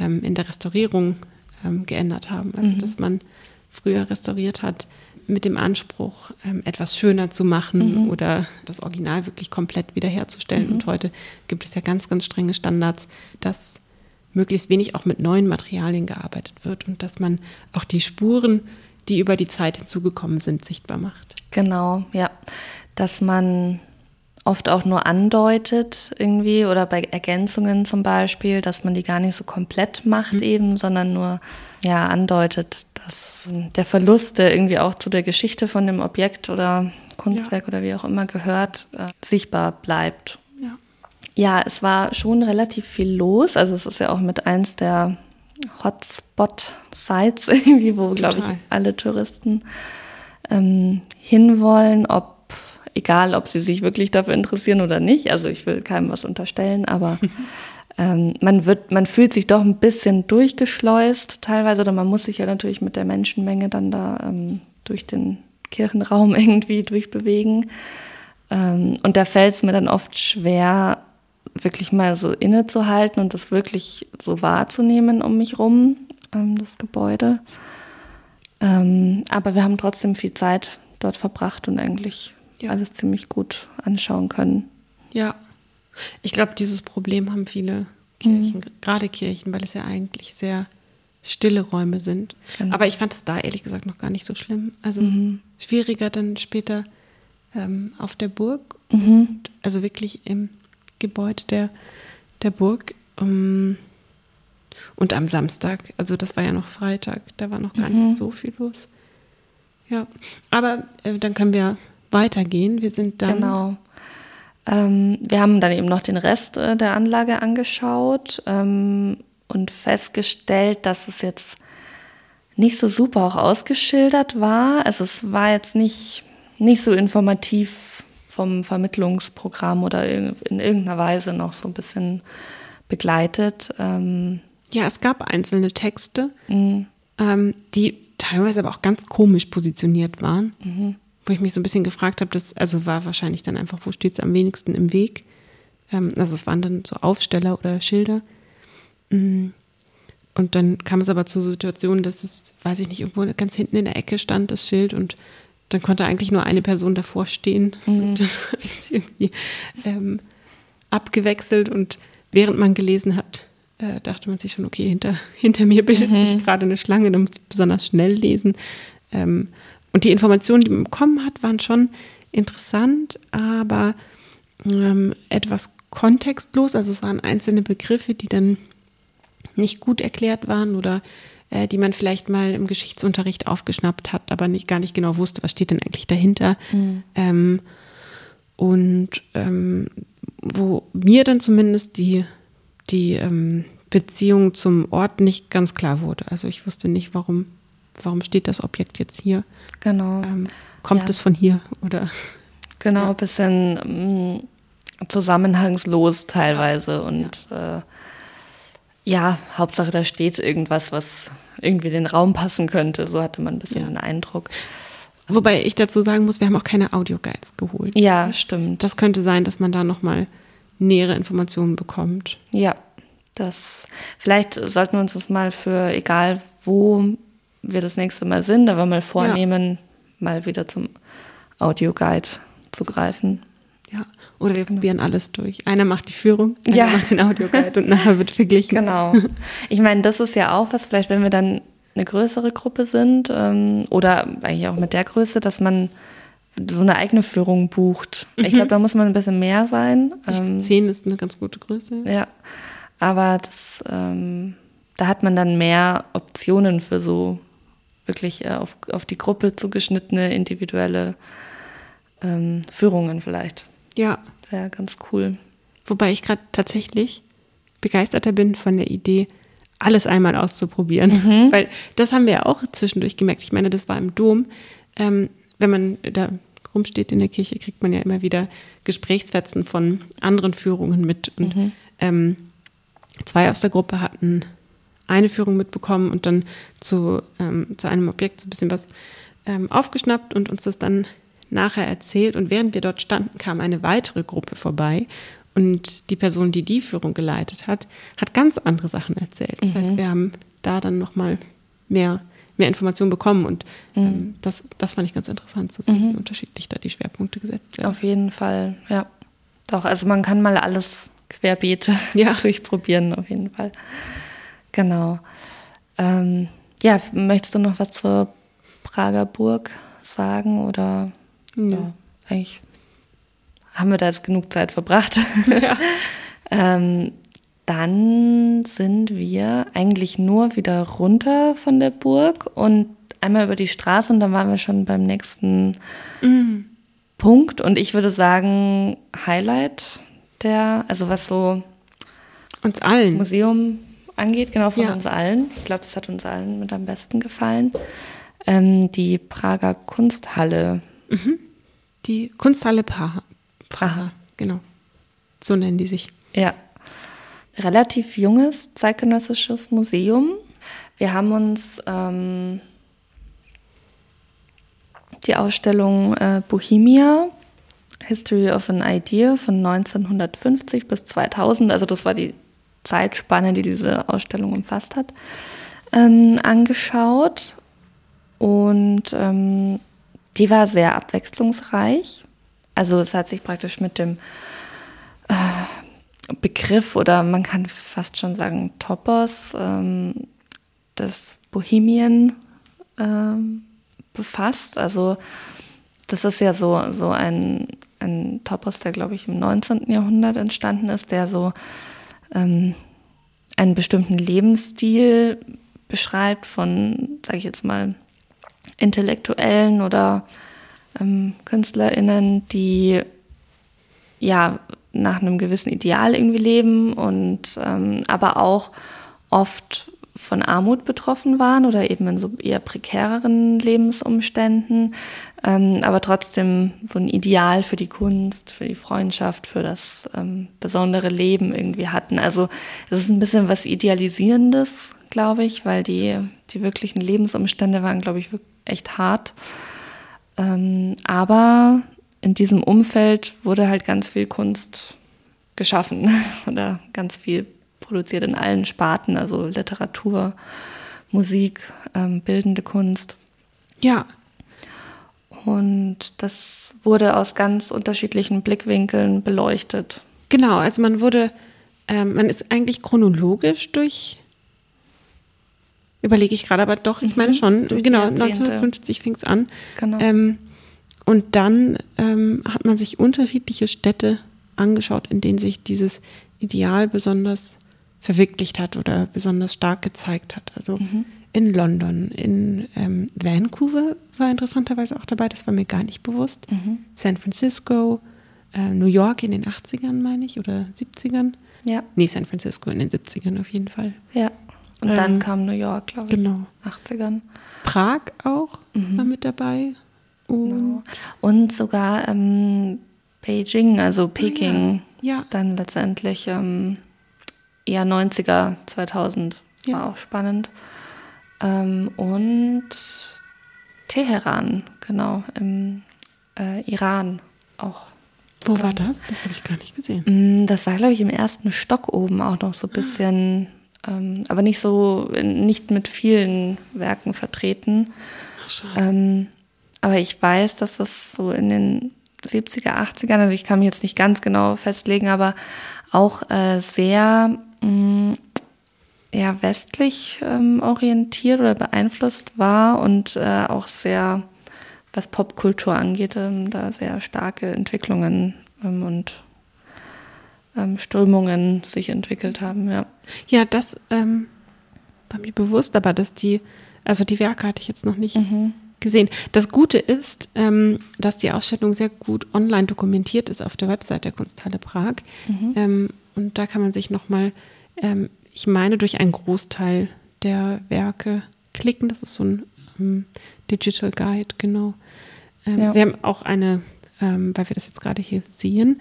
ähm, in der Restaurierung ähm, geändert haben. Also, mhm. dass man früher restauriert hat mit dem Anspruch, ähm, etwas schöner zu machen mhm. oder das Original wirklich komplett wiederherzustellen. Mhm. Und heute gibt es ja ganz, ganz strenge Standards, dass möglichst wenig auch mit neuen Materialien gearbeitet wird und dass man auch die Spuren, die über die Zeit hinzugekommen sind, sichtbar macht. Genau, ja. Dass man oft auch nur andeutet irgendwie oder bei Ergänzungen zum Beispiel, dass man die gar nicht so komplett macht mhm. eben, sondern nur ja andeutet, dass der Verlust, der irgendwie auch zu der Geschichte von dem Objekt oder Kunstwerk ja. oder wie auch immer gehört, äh, sichtbar bleibt ja, es war schon relativ viel los. Also es ist ja auch mit eins der Hotspot-Sites irgendwie, wo, glaube ich, alle Touristen ähm, hinwollen, ob egal, ob sie sich wirklich dafür interessieren oder nicht. Also ich will keinem was unterstellen, aber ähm, man wird, man fühlt sich doch ein bisschen durchgeschleust teilweise, oder man muss sich ja natürlich mit der Menschenmenge dann da ähm, durch den Kirchenraum irgendwie durchbewegen. Ähm, und da fällt es mir dann oft schwer, wirklich mal so innezuhalten und das wirklich so wahrzunehmen um mich rum, ähm, das Gebäude. Ähm, aber wir haben trotzdem viel Zeit dort verbracht und eigentlich ja. alles ziemlich gut anschauen können. Ja, ich glaube, dieses Problem haben viele Kirchen, mhm. gerade Kirchen, weil es ja eigentlich sehr stille Räume sind. Genau. Aber ich fand es da ehrlich gesagt noch gar nicht so schlimm. Also mhm. schwieriger dann später ähm, auf der Burg. Mhm. also wirklich im Gebäude der, der Burg. Um, ähm, und am Samstag, also das war ja noch Freitag, da war noch gar mhm. nicht so viel los. Ja, aber äh, dann können wir weitergehen. Wir sind dann. Genau. Ähm, wir haben dann eben noch den Rest äh, der Anlage angeschaut ähm, und festgestellt, dass es jetzt nicht so super auch ausgeschildert war. Also es war jetzt nicht, nicht so informativ vom Vermittlungsprogramm oder in irgendeiner Weise noch so ein bisschen begleitet. Ähm ja, es gab einzelne Texte, mhm. ähm, die teilweise aber auch ganz komisch positioniert waren, mhm. wo ich mich so ein bisschen gefragt habe, das also war wahrscheinlich dann einfach, wo steht es am wenigsten im Weg? Ähm, also es waren dann so Aufsteller oder Schilder. Mhm. Und dann kam es aber zu Situationen, dass es, weiß ich nicht, irgendwo ganz hinten in der Ecke stand, das Schild und dann konnte eigentlich nur eine Person davor stehen mhm. irgendwie ähm, abgewechselt und während man gelesen hat, äh, dachte man sich schon, okay, hinter, hinter mir bildet mhm. sich gerade eine Schlange, dann muss ich besonders schnell lesen. Ähm, und die Informationen, die man bekommen hat, waren schon interessant, aber ähm, etwas kontextlos. Also es waren einzelne Begriffe, die dann nicht gut erklärt waren oder äh, die man vielleicht mal im Geschichtsunterricht aufgeschnappt hat, aber nicht, gar nicht genau wusste, was steht denn eigentlich dahinter. Mhm. Ähm, und ähm, wo mir dann zumindest die, die ähm, Beziehung zum Ort nicht ganz klar wurde. Also ich wusste nicht, warum, warum steht das Objekt jetzt hier. Genau. Ähm, kommt ja. es von hier oder? Genau, ein bisschen mm, zusammenhangslos teilweise und ja. Äh, ja, Hauptsache da steht irgendwas, was irgendwie den Raum passen könnte. So hatte man ein bisschen ja. den Eindruck. Wobei ich dazu sagen muss, wir haben auch keine Audioguides geholt. Ja, stimmt. Das könnte sein, dass man da nochmal nähere Informationen bekommt. Ja, das vielleicht sollten wir uns das mal für egal wo wir das nächste Mal sind, aber mal vornehmen, ja. mal wieder zum Audioguide zu greifen. Ja, oder wir probieren alles durch. Einer macht die Führung, einer ja. macht den Audioguide und nachher wird verglichen. Genau. Ich meine, das ist ja auch was, vielleicht wenn wir dann eine größere Gruppe sind ähm, oder eigentlich auch mit der Größe, dass man so eine eigene Führung bucht. Mhm. Ich glaube, da muss man ein bisschen mehr sein. Ähm, zehn ist eine ganz gute Größe. Ja, aber das, ähm, da hat man dann mehr Optionen für so wirklich äh, auf, auf die Gruppe zugeschnittene individuelle ähm, Führungen vielleicht. Ja. Wäre ganz cool. Wobei ich gerade tatsächlich begeisterter bin von der Idee, alles einmal auszuprobieren. Mhm. Weil das haben wir ja auch zwischendurch gemerkt. Ich meine, das war im Dom. Ähm, wenn man da rumsteht in der Kirche, kriegt man ja immer wieder Gesprächsfetzen von anderen Führungen mit. Und mhm. ähm, zwei aus der Gruppe hatten eine Führung mitbekommen und dann zu, ähm, zu einem Objekt so ein bisschen was ähm, aufgeschnappt und uns das dann nachher erzählt. Und während wir dort standen, kam eine weitere Gruppe vorbei und die Person, die die Führung geleitet hat, hat ganz andere Sachen erzählt. Das mhm. heißt, wir haben da dann nochmal mehr, mehr Informationen bekommen. Und ähm, mhm. das, das fand ich ganz interessant zu sehen, mhm. wie unterschiedlich da die Schwerpunkte gesetzt werden. Auf jeden Fall, ja. Doch, also man kann mal alles querbeet ja. durchprobieren, auf jeden Fall. Genau. Ähm, ja, möchtest du noch was zur Prager Burg sagen oder ja, ja eigentlich haben wir da jetzt genug Zeit verbracht. Ja. ähm, dann sind wir eigentlich nur wieder runter von der Burg und einmal über die Straße und dann waren wir schon beim nächsten mhm. Punkt. Und ich würde sagen, Highlight der, also was so uns allen Museum angeht, genau von ja. uns allen. Ich glaube, das hat uns allen mit am besten gefallen. Ähm, die Prager Kunsthalle. Mhm. Die Kunsthalle Praha. Praha, genau. So nennen die sich. Ja. Relativ junges zeitgenössisches Museum. Wir haben uns ähm, die Ausstellung äh, Bohemia, History of an Idea von 1950 bis 2000, also das war die Zeitspanne, die diese Ausstellung umfasst hat, ähm, angeschaut. Und ähm, die war sehr abwechslungsreich. Also es hat sich praktisch mit dem äh, Begriff oder man kann fast schon sagen Topos ähm, des Bohemien ähm, befasst. Also das ist ja so, so ein, ein Topos, der glaube ich im 19. Jahrhundert entstanden ist, der so ähm, einen bestimmten Lebensstil beschreibt von, sage ich jetzt mal, Intellektuellen oder ähm, KünstlerInnen, die ja nach einem gewissen Ideal irgendwie leben und ähm, aber auch oft von Armut betroffen waren oder eben in so eher prekäreren Lebensumständen, ähm, aber trotzdem so ein Ideal für die Kunst, für die Freundschaft, für das ähm, besondere Leben irgendwie hatten. Also es ist ein bisschen was Idealisierendes, glaube ich, weil die, die wirklichen Lebensumstände waren, glaube ich, echt hart. Ähm, aber in diesem Umfeld wurde halt ganz viel Kunst geschaffen oder ganz viel produziert in allen Sparten, also Literatur, Musik, ähm, bildende Kunst. Ja. Und das wurde aus ganz unterschiedlichen Blickwinkeln beleuchtet. Genau, also man wurde, ähm, man ist eigentlich chronologisch durch, überlege ich gerade, aber doch, ich meine mhm. schon, genau, 1950 fing es an. Genau. Ähm, und dann ähm, hat man sich unterschiedliche Städte angeschaut, in denen sich dieses Ideal besonders verwirklicht hat oder besonders stark gezeigt hat. Also mhm. in London, in ähm, Vancouver war interessanterweise auch dabei, das war mir gar nicht bewusst. Mhm. San Francisco, äh, New York in den 80ern, meine ich, oder 70ern. Ja. Nee, San Francisco in den 70ern auf jeden Fall. Ja. Und ähm, dann kam New York, glaube ich. Genau. 80ern. Prag auch mhm. war mit dabei. Und, genau. Und sogar ähm, Beijing, also Peking, ah, ja. Ja. dann letztendlich. Ähm, eher 90er, 2000 ja. war auch spannend. Ähm, und Teheran, genau, im äh, Iran auch. Wo war das? Das habe ich gar nicht gesehen. Mm, das war, glaube ich, im ersten Stock oben auch noch so ein bisschen, ähm, aber nicht so, nicht mit vielen Werken vertreten. Ach, ähm, aber ich weiß, dass das so in den 70er, 80ern, also ich kann mich jetzt nicht ganz genau festlegen, aber auch äh, sehr mh, ja, westlich ähm, orientiert oder beeinflusst war und äh, auch sehr was Popkultur angeht, ähm, da sehr starke Entwicklungen ähm, und ähm, Strömungen sich entwickelt haben, ja. Ja, das ähm, war mir bewusst, aber dass die, also die Werke hatte ich jetzt noch nicht mhm. gesehen. Das Gute ist, ähm, dass die Ausstellung sehr gut online dokumentiert ist auf der Website der Kunsthalle Prag. Mhm. Ähm, und da kann man sich nochmal, ähm, ich meine, durch einen Großteil der Werke klicken. Das ist so ein ähm, Digital Guide, genau. Ähm, ja. Sie haben auch eine, ähm, weil wir das jetzt gerade hier sehen,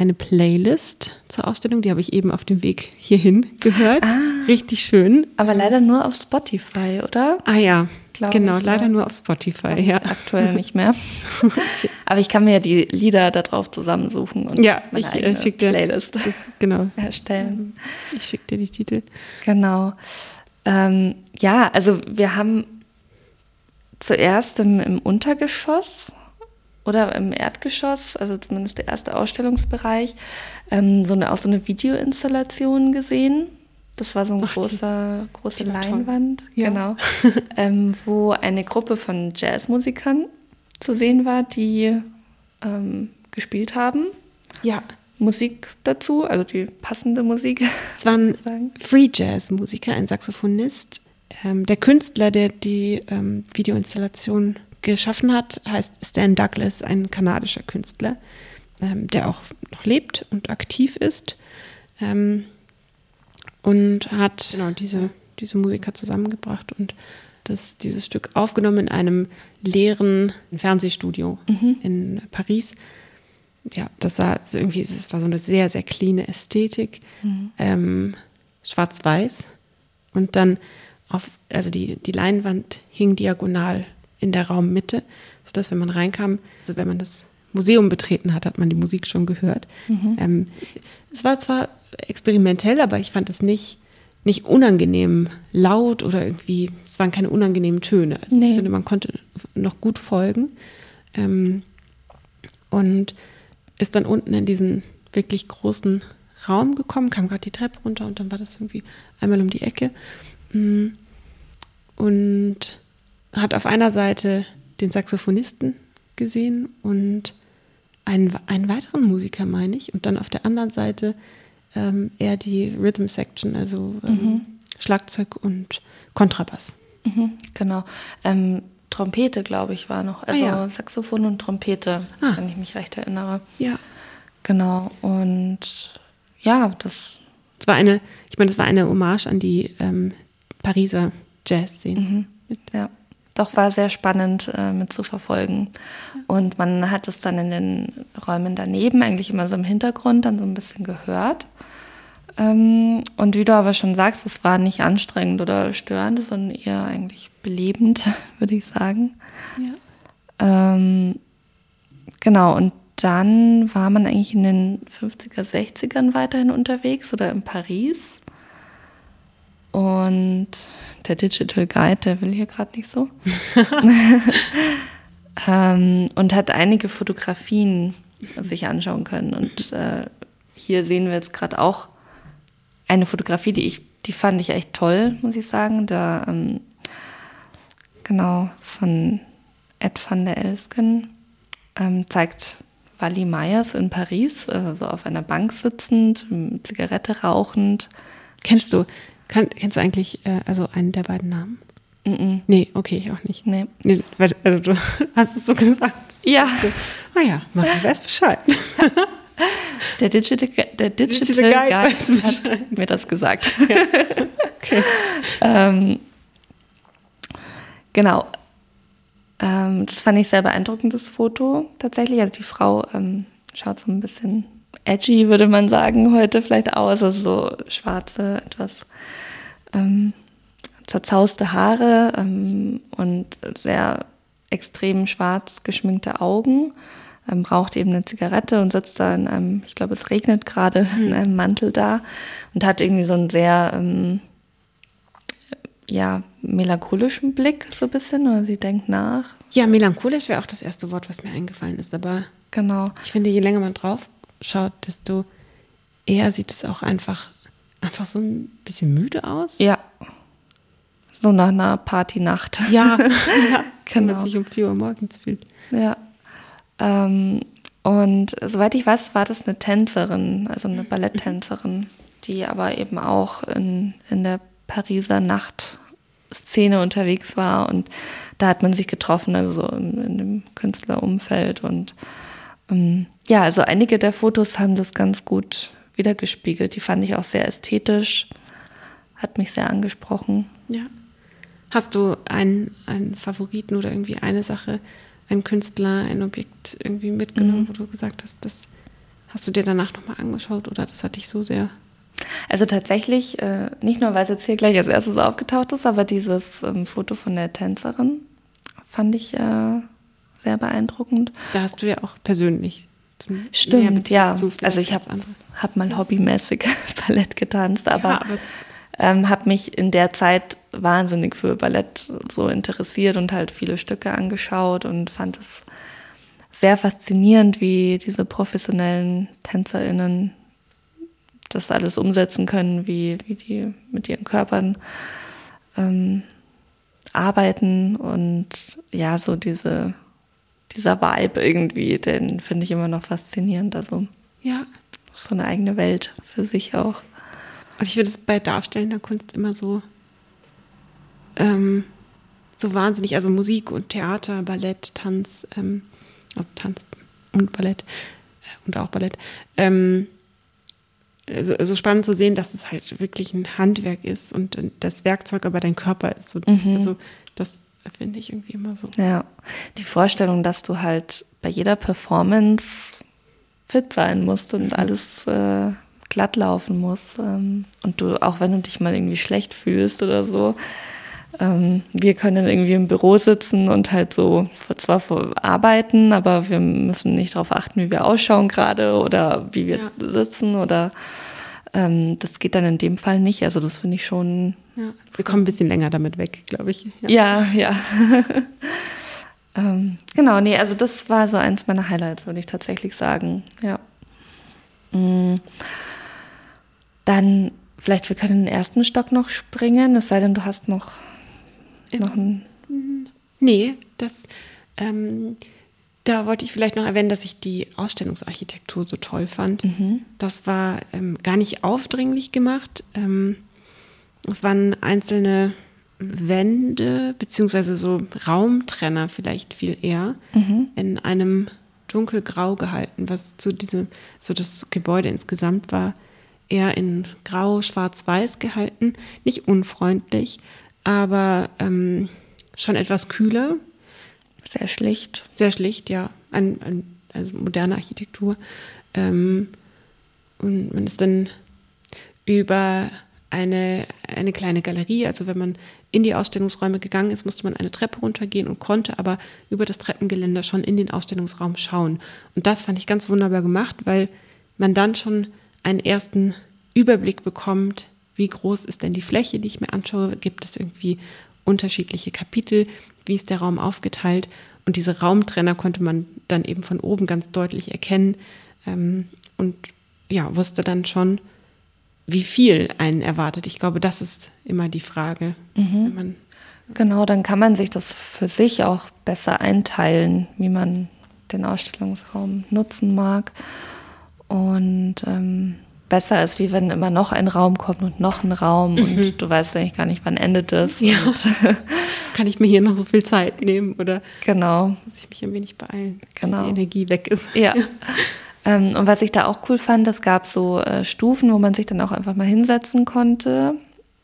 eine Playlist zur Ausstellung. Die habe ich eben auf dem Weg hierhin gehört. Ah, Richtig schön. Aber leider nur auf Spotify, oder? Ah ja, genau, ich, leider ja. nur auf Spotify. Ja. Aktuell nicht mehr. Aber ich kann mir ja die Lieder da drauf zusammensuchen und ja, meine ich, äh, schick dir, Playlist das, genau. erstellen. Ich schicke dir die Titel. Genau. Ähm, ja, also wir haben zuerst im, im Untergeschoss oder im Erdgeschoss, also zumindest der erste Ausstellungsbereich, ähm, so eine, auch so eine Videoinstallation gesehen. Das war so eine große, große Leinwand, ja. genau, ähm, wo eine Gruppe von Jazzmusikern zu sehen war, die ähm, gespielt haben. Ja. Musik dazu, also die passende Musik. Es waren Free Jazz Musiker, ein Saxophonist. Ähm, der Künstler, der die ähm, Videoinstallation geschaffen hat, heißt Stan Douglas, ein kanadischer Künstler, ähm, der auch noch lebt und aktiv ist. Ähm, und hat genau, diese, diese Musiker zusammengebracht und das, dieses Stück aufgenommen in einem leeren Fernsehstudio mhm. in Paris. Ja, das sah irgendwie, es war so eine sehr, sehr cleane Ästhetik. Mhm. Ähm, Schwarz-Weiß. Und dann auf, also die, die Leinwand hing diagonal in der Raummitte, sodass, wenn man reinkam, also wenn man das Museum betreten hat, hat man die Musik schon gehört. Mhm. Ähm, es war zwar experimentell, aber ich fand es nicht, nicht unangenehm laut oder irgendwie, es waren keine unangenehmen Töne. Also nee. ich finde, man konnte noch gut folgen. Ähm, und ist dann unten in diesen wirklich großen Raum gekommen, kam gerade die Treppe runter und dann war das irgendwie einmal um die Ecke. Mm. Und hat auf einer Seite den Saxophonisten gesehen und einen, einen weiteren Musiker, meine ich, und dann auf der anderen Seite ähm, eher die Rhythm Section, also ähm, mhm. Schlagzeug und Kontrabass. Mhm, genau. Ähm, Trompete, glaube ich, war noch. Also ah, ja. Saxophon und Trompete, ah. wenn ich mich recht erinnere. Ja. Genau. Und ja, das. Es war eine, ich meine, das war eine Hommage an die ähm, Pariser Jazz-Szene. Mhm. Ja doch war sehr spannend äh, mit zu verfolgen. Und man hat es dann in den Räumen daneben, eigentlich immer so im Hintergrund, dann so ein bisschen gehört. Ähm, und wie du aber schon sagst, es war nicht anstrengend oder störend, sondern eher eigentlich belebend, würde ich sagen. Ja. Ähm, genau, und dann war man eigentlich in den 50er, 60ern weiterhin unterwegs oder in Paris. Und der Digital Guide, der will hier gerade nicht so. ähm, und hat einige Fotografien sich anschauen können. Und äh, hier sehen wir jetzt gerade auch eine Fotografie, die ich, die fand ich echt toll, muss ich sagen. Da ähm, genau von Ed van der Elsken ähm, zeigt Wally Myers in Paris, äh, so auf einer Bank sitzend, Zigarette rauchend. Kennst du kann, kennst du eigentlich äh, also einen der beiden Namen? Mm -mm. Nee, okay, ich auch nicht. Nee. nee also du hast es so gesagt. Ja. Ah ja, mach ich weiß Bescheid. Der Digital, der Digital, Digital Guide, Guide hat mir das gesagt. Ja. Okay. ähm, genau. Ähm, das fand ich sehr beeindruckendes Foto tatsächlich. Also die Frau ähm, schaut so ein bisschen edgy, würde man sagen, heute vielleicht aus. Also so schwarze, etwas ähm, zerzauste Haare ähm, und sehr extrem schwarz geschminkte Augen. Ähm, raucht eben eine Zigarette und sitzt da in einem, ich glaube, es regnet gerade, in hm. einem Mantel da und hat irgendwie so einen sehr, ähm, ja, melancholischen Blick so ein bisschen, oder sie denkt nach. Ja, melancholisch wäre auch das erste Wort, was mir eingefallen ist, aber genau. ich finde, je länger man drauf schaut, desto eher sieht es auch einfach, einfach so ein bisschen müde aus. Ja. So nach einer Partynacht. Ja, ja genau. wenn man sich um 4 Uhr morgens fühlt. Ja. Ähm, und soweit ich weiß, war das eine Tänzerin, also eine Balletttänzerin, die aber eben auch in, in der Pariser Nachtszene unterwegs war. Und da hat man sich getroffen, also in, in dem Künstlerumfeld. Und ähm, ja, also einige der Fotos haben das ganz gut wiedergespiegelt. Die fand ich auch sehr ästhetisch, hat mich sehr angesprochen. Ja. Hast du einen, einen Favoriten oder irgendwie eine Sache, einen Künstler, ein Objekt irgendwie mitgenommen, mhm. wo du gesagt hast, das hast du dir danach nochmal angeschaut oder das hat dich so sehr also tatsächlich, äh, nicht nur, weil es jetzt hier gleich als erstes aufgetaucht ist, aber dieses ähm, Foto von der Tänzerin fand ich äh, sehr beeindruckend. Da hast du ja auch persönlich. Stimmt, ja. Also ich habe hab mal hobbymäßig Ballett getanzt, aber, ja, aber ähm, habe mich in der Zeit wahnsinnig für Ballett so interessiert und halt viele Stücke angeschaut und fand es sehr faszinierend, wie diese professionellen TänzerInnen das alles umsetzen können, wie, wie die mit ihren Körpern ähm, arbeiten und ja, so diese, dieser Vibe irgendwie, den finde ich immer noch faszinierend. Also ja. so eine eigene Welt für sich auch. Und ich finde es bei darstellender Kunst immer so, ähm, so wahnsinnig, also Musik und Theater, Ballett, Tanz, ähm, also Tanz und Ballett äh, und auch Ballett, ähm, so, so, spannend zu sehen, dass es halt wirklich ein Handwerk ist und das Werkzeug aber dein Körper ist. Mhm. Also das finde ich irgendwie immer so. Ja, die Vorstellung, dass du halt bei jeder Performance fit sein musst und mhm. alles äh, glatt laufen muss. Ähm, und du, auch wenn du dich mal irgendwie schlecht fühlst oder so, ähm, wir können irgendwie im Büro sitzen und halt so zwar arbeiten, aber wir müssen nicht darauf achten, wie wir ausschauen gerade oder wie wir ja. sitzen oder ähm, das geht dann in dem Fall nicht. Also das finde ich schon. Ja. Wir kommen ein bisschen länger damit weg, glaube ich. Ja, ja. ja. ähm, genau, nee, also das war so eins meiner Highlights, würde ich tatsächlich sagen. Ja. Mhm. Dann vielleicht, wir können den ersten Stock noch springen, es sei denn, du hast noch, noch einen. Nee, das. Ähm, da wollte ich vielleicht noch erwähnen, dass ich die Ausstellungsarchitektur so toll fand. Mhm. Das war ähm, gar nicht aufdringlich gemacht. Ähm, es waren einzelne Wände, beziehungsweise so Raumtrenner vielleicht viel eher, mhm. in einem dunkelgrau gehalten, was zu diesem, so das Gebäude insgesamt war eher in grau, schwarz-weiß gehalten. Nicht unfreundlich, aber ähm, schon etwas kühler. Sehr schlicht. Sehr schlicht, ja. Ein, ein, also moderne Architektur. Ähm, und man ist dann über eine, eine kleine Galerie, also wenn man in die Ausstellungsräume gegangen ist, musste man eine Treppe runtergehen und konnte aber über das Treppengeländer schon in den Ausstellungsraum schauen. Und das fand ich ganz wunderbar gemacht, weil man dann schon einen ersten Überblick bekommt, wie groß ist denn die Fläche, die ich mir anschaue, gibt es irgendwie unterschiedliche Kapitel, wie ist der Raum aufgeteilt und diese Raumtrenner konnte man dann eben von oben ganz deutlich erkennen ähm, und ja, wusste dann schon, wie viel einen erwartet. Ich glaube, das ist immer die Frage. Mhm. genau, dann kann man sich das für sich auch besser einteilen, wie man den Ausstellungsraum nutzen mag. Und ähm, besser ist, wie wenn immer noch ein Raum kommt und noch ein Raum mhm. und du weißt eigentlich gar nicht, wann endet es. Ja. Kann ich mir hier noch so viel Zeit nehmen oder genau. muss ich mich ein wenig beeilen, genau. dass die Energie weg ist. Ja. ähm, und was ich da auch cool fand, es gab so äh, Stufen, wo man sich dann auch einfach mal hinsetzen konnte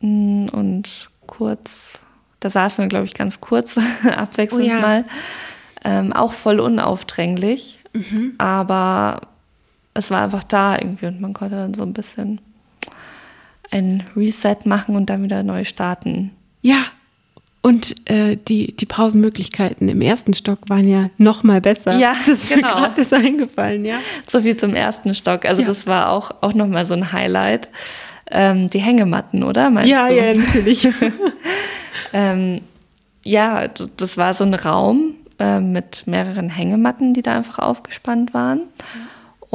mm, und kurz, da saßen wir, glaube ich, ganz kurz abwechselnd oh ja. mal. Ähm, auch voll unaufdringlich, mhm. aber es war einfach da irgendwie und man konnte dann so ein bisschen ein Reset machen und dann wieder neu starten. Ja, und äh, die, die Pausenmöglichkeiten im ersten Stock waren ja noch mal besser. Ja, das ist genau. mir gerade eingefallen, ja. So viel zum ersten Stock. Also ja. das war auch, auch noch mal so ein Highlight. Ähm, die Hängematten, oder? Meinst ja, du? ja, natürlich. ähm, ja, das war so ein Raum äh, mit mehreren Hängematten, die da einfach aufgespannt waren. Ja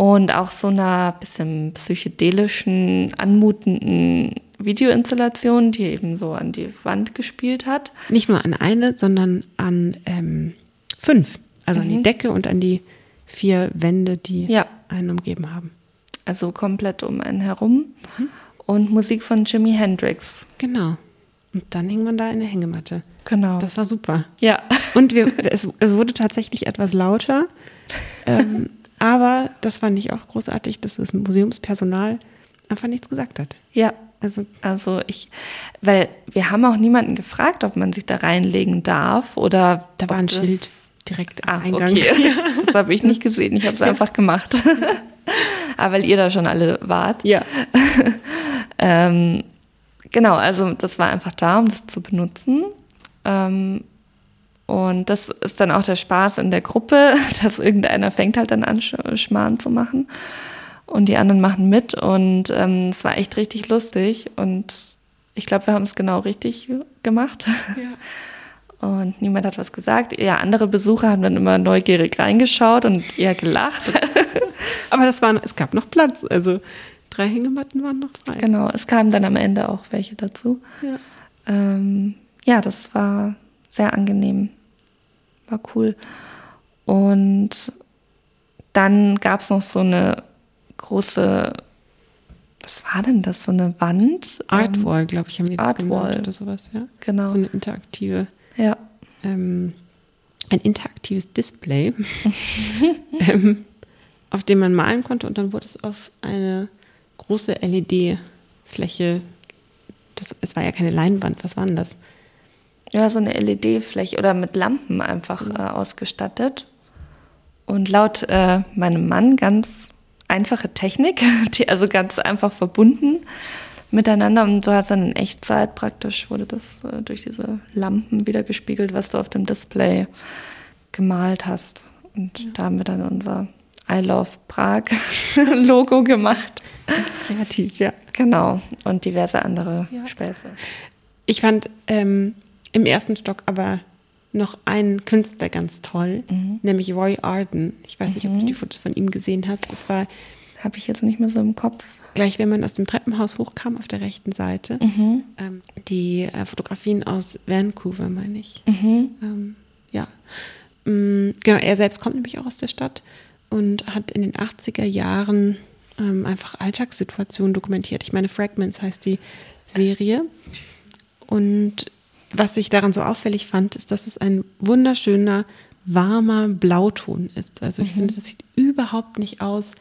und auch so einer bisschen psychedelischen, anmutenden Videoinstallation, die eben so an die Wand gespielt hat. Nicht nur an eine, sondern an ähm, fünf. Also mhm. an die mhm. Decke und an die vier Wände, die ja. einen umgeben haben. Also komplett um einen herum. Mhm. Und Musik von Jimi Hendrix. Genau. Und dann hing man da in der Hängematte. Genau. Das war super. Ja. Und wir, es, es wurde tatsächlich etwas lauter. Ähm, aber das fand ich auch großartig, dass das Museumspersonal einfach nichts gesagt hat. Ja. Also, also ich, weil wir haben auch niemanden gefragt, ob man sich da reinlegen darf oder. Da war ein Schild direkt am Ach, Eingang. Okay. Ja. Das habe ich nicht gesehen, ich habe es einfach gemacht. aber weil ihr da schon alle wart. Ja. ähm, genau, also das war einfach da, um das zu benutzen. Ähm, und das ist dann auch der Spaß in der Gruppe, dass irgendeiner fängt halt dann an, Schmarrn zu machen. Und die anderen machen mit. Und ähm, es war echt richtig lustig. Und ich glaube, wir haben es genau richtig gemacht. Ja. Und niemand hat was gesagt. Ja, andere Besucher haben dann immer neugierig reingeschaut und eher gelacht. Aber das waren, es gab noch Platz. Also drei Hängematten waren noch frei. Genau, es kamen dann am Ende auch welche dazu. Ja, ähm, ja das war sehr angenehm war cool. Und dann gab es noch so eine große, was war denn das, so eine Wand? Artwall, glaube ich, haben die das Artwall. oder sowas, ja. Genau. So eine interaktive. Ja. Ähm, ein interaktives Display, ähm, auf dem man malen konnte und dann wurde es auf eine große LED-Fläche, es war ja keine Leinwand, was war denn das? Ja, so eine LED-Fläche oder mit Lampen einfach äh, ausgestattet. Und laut äh, meinem Mann ganz einfache Technik, die also ganz einfach verbunden miteinander. Und du hast dann in Echtzeit praktisch, wurde das äh, durch diese Lampen wieder gespiegelt, was du auf dem Display gemalt hast. Und ja. da haben wir dann unser I Love Prag Logo gemacht. Kreativ, ja. Genau. Und diverse andere ja. Späße. Ich fand, ähm, im ersten Stock aber noch einen Künstler ganz toll, mhm. nämlich Roy Arden. Ich weiß nicht, ob du mhm. die Fotos von ihm gesehen hast. Das war. Habe ich jetzt nicht mehr so im Kopf. Gleich, wenn man aus dem Treppenhaus hochkam, auf der rechten Seite. Mhm. Ähm, die äh, Fotografien aus Vancouver, meine ich. Mhm. Ähm, ja. Ähm, genau, er selbst kommt nämlich auch aus der Stadt und hat in den 80er Jahren ähm, einfach Alltagssituationen dokumentiert. Ich meine, Fragments heißt die Serie. Und was ich daran so auffällig fand, ist, dass es ein wunderschöner, warmer Blauton ist. Also ich mhm. finde, das sieht überhaupt nicht aus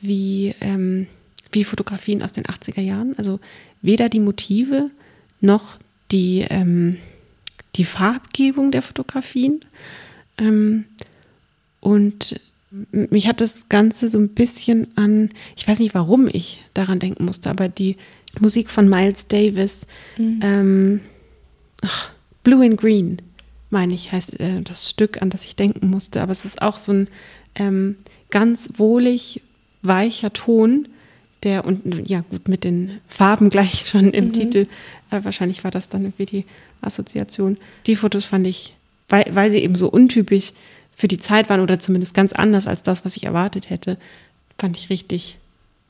wie, ähm, wie Fotografien aus den 80er Jahren. Also weder die Motive noch die, ähm, die Farbgebung der Fotografien. Ähm, und mich hat das Ganze so ein bisschen an, ich weiß nicht, warum ich daran denken musste, aber die Musik von Miles Davis, mhm. Ach, Blue and Green, meine ich, heißt äh, das Stück, an das ich denken musste. Aber es ist auch so ein ähm, ganz wohlig, weicher Ton, der und ja gut mit den Farben gleich schon im mhm. Titel. Äh, wahrscheinlich war das dann irgendwie die Assoziation. Die Fotos fand ich, weil, weil sie eben so untypisch für die Zeit waren oder zumindest ganz anders als das, was ich erwartet hätte, fand ich richtig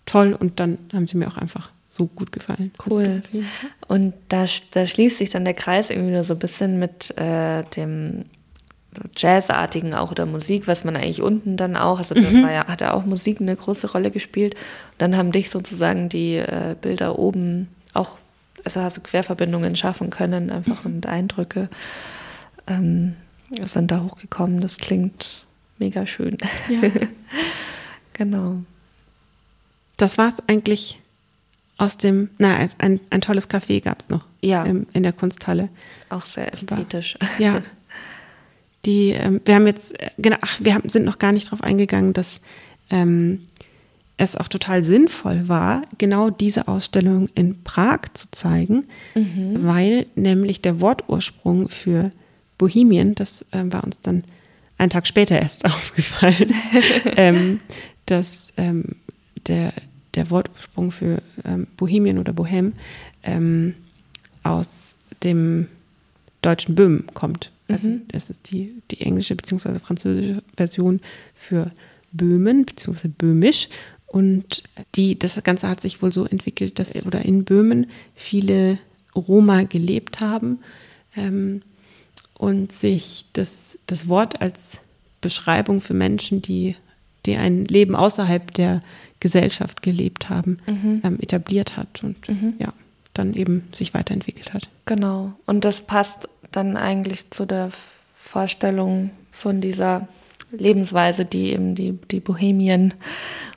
toll und dann haben sie mir auch einfach so gut gefallen. Cool. Und da, da schließt sich dann der Kreis irgendwie nur so ein bisschen mit äh, dem Jazzartigen auch oder Musik, was man eigentlich unten dann auch, also da mhm. ja, hat ja auch Musik eine große Rolle gespielt. Und dann haben dich sozusagen die äh, Bilder oben auch, also hast du Querverbindungen schaffen können, einfach mhm. und Eindrücke ähm, sind da hochgekommen. Das klingt mega schön. Ja. genau. Das war es eigentlich aus dem, na, ein, ein tolles Café gab es noch ja. im, in der Kunsthalle. Auch sehr ästhetisch. Aber, ja. Die, ähm, wir haben jetzt, äh, genau, ach, wir haben, sind noch gar nicht darauf eingegangen, dass ähm, es auch total sinnvoll war, genau diese Ausstellung in Prag zu zeigen, mhm. weil nämlich der Wortursprung für Bohemien, das äh, war uns dann einen Tag später erst aufgefallen, ähm, dass ähm, der, der Wortursprung für ähm, Bohemien oder Bohem ähm, aus dem deutschen Böhmen kommt. Also mhm. das ist die, die englische bzw. französische Version für Böhmen bzw. Böhmisch. Und die, das Ganze hat sich wohl so entwickelt, dass oder in Böhmen viele Roma gelebt haben ähm, und sich das, das Wort als Beschreibung für Menschen, die, die ein Leben außerhalb der Gesellschaft gelebt haben, mhm. ähm, etabliert hat und mhm. ja, dann eben sich weiterentwickelt hat. Genau. Und das passt dann eigentlich zu der Vorstellung von dieser Lebensweise, die eben die, die Bohemien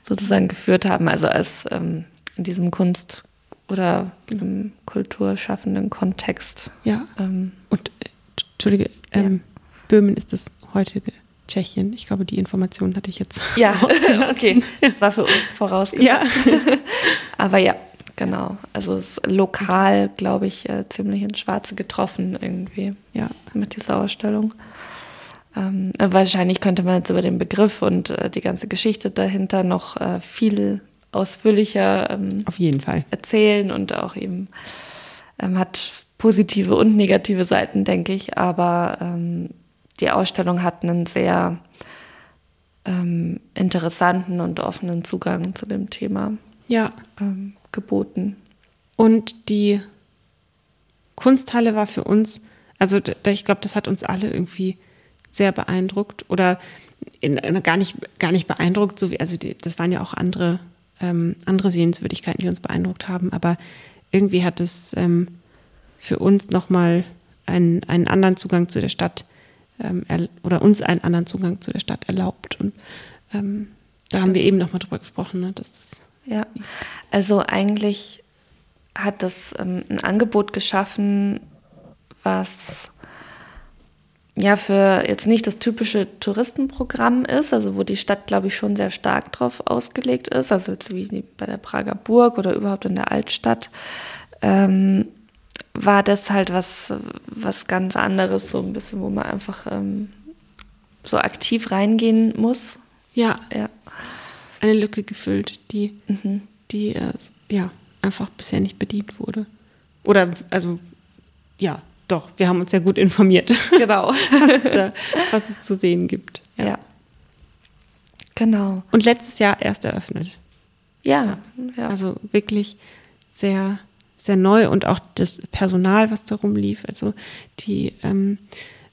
sozusagen geführt haben, also als ähm, in diesem Kunst- oder im kulturschaffenden Kontext. Ja. Ähm, Und äh, Entschuldige, ähm, ja. Böhmen ist das heutige Tschechien. Ich glaube, die Information hatte ich jetzt. Ja, okay. Das war für uns vorausgesetzt. Ja. Aber ja, genau. Also es ist lokal, glaube ich, äh, ziemlich ins Schwarze getroffen irgendwie. Ja. Mit dieser Ausstellung. Ähm, wahrscheinlich könnte man jetzt über den Begriff und äh, die ganze Geschichte dahinter noch äh, viel ausführlicher ähm, auf jeden Fall erzählen und auch eben ähm, hat positive und negative Seiten, denke ich. Aber ähm, die Ausstellung hat einen sehr ähm, interessanten und offenen Zugang zu dem Thema ja. Ähm, geboten. Und die Kunsthalle war für uns, also ich glaube, das hat uns alle irgendwie sehr beeindruckt oder in, in, gar, nicht, gar nicht beeindruckt, so wie, also die, das waren ja auch andere, ähm, andere Sehenswürdigkeiten, die uns beeindruckt haben, aber irgendwie hat es ähm, für uns nochmal einen, einen anderen Zugang zu der Stadt ähm, oder uns einen anderen Zugang zu der Stadt erlaubt. Und ähm, da haben wir eben nochmal drüber gesprochen. Ne? Das ja, also eigentlich hat das ähm, ein Angebot geschaffen, was ja für jetzt nicht das typische Touristenprogramm ist, also wo die Stadt, glaube ich, schon sehr stark drauf ausgelegt ist, also jetzt wie bei der Prager Burg oder überhaupt in der Altstadt, ähm, war das halt was, was ganz anderes, so ein bisschen, wo man einfach ähm, so aktiv reingehen muss. Ja. ja. Eine Lücke gefüllt, die, mhm. die äh, ja einfach bisher nicht bedient wurde. Oder also ja, doch, wir haben uns ja gut informiert. Genau. was, da, was es zu sehen gibt. Ja. ja. Genau. Und letztes Jahr erst eröffnet. Ja, ja. Also wirklich sehr, sehr neu und auch das Personal, was darum lief, also die ähm,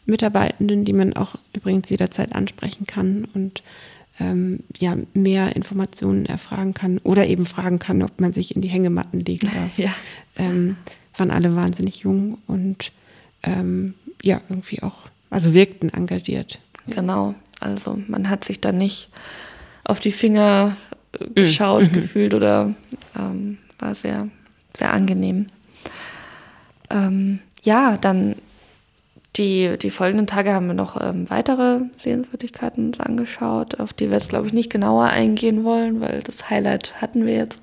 Mitarbeitenden, die man auch übrigens jederzeit ansprechen kann und ähm, ja, mehr Informationen erfragen kann oder eben fragen kann, ob man sich in die Hängematten legen darf. Ja. Ähm, waren alle wahnsinnig jung und ähm, ja, irgendwie auch, also wirkten engagiert. Genau, also man hat sich da nicht auf die Finger äh, geschaut, mhm. gefühlt oder ähm, war sehr, sehr angenehm. Ähm, ja, dann die, die folgenden Tage haben wir noch ähm, weitere Sehenswürdigkeiten uns angeschaut, auf die wir jetzt, glaube ich, nicht genauer eingehen wollen, weil das Highlight hatten wir jetzt.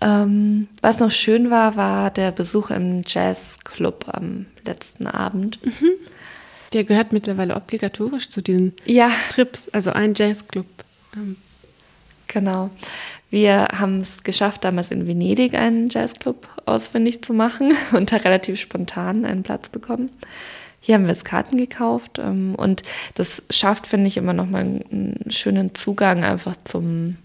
Ähm, was noch schön war, war der Besuch im Jazzclub am letzten Abend. Mhm. Der gehört mittlerweile obligatorisch zu diesen ja. Trips, also ein Jazzclub. Ähm. Genau. Wir haben es geschafft, damals in Venedig einen Jazzclub ausfindig zu machen und da relativ spontan einen Platz bekommen. Hier haben wir es Karten gekauft ähm, und das schafft, finde ich, immer noch mal einen schönen Zugang einfach zum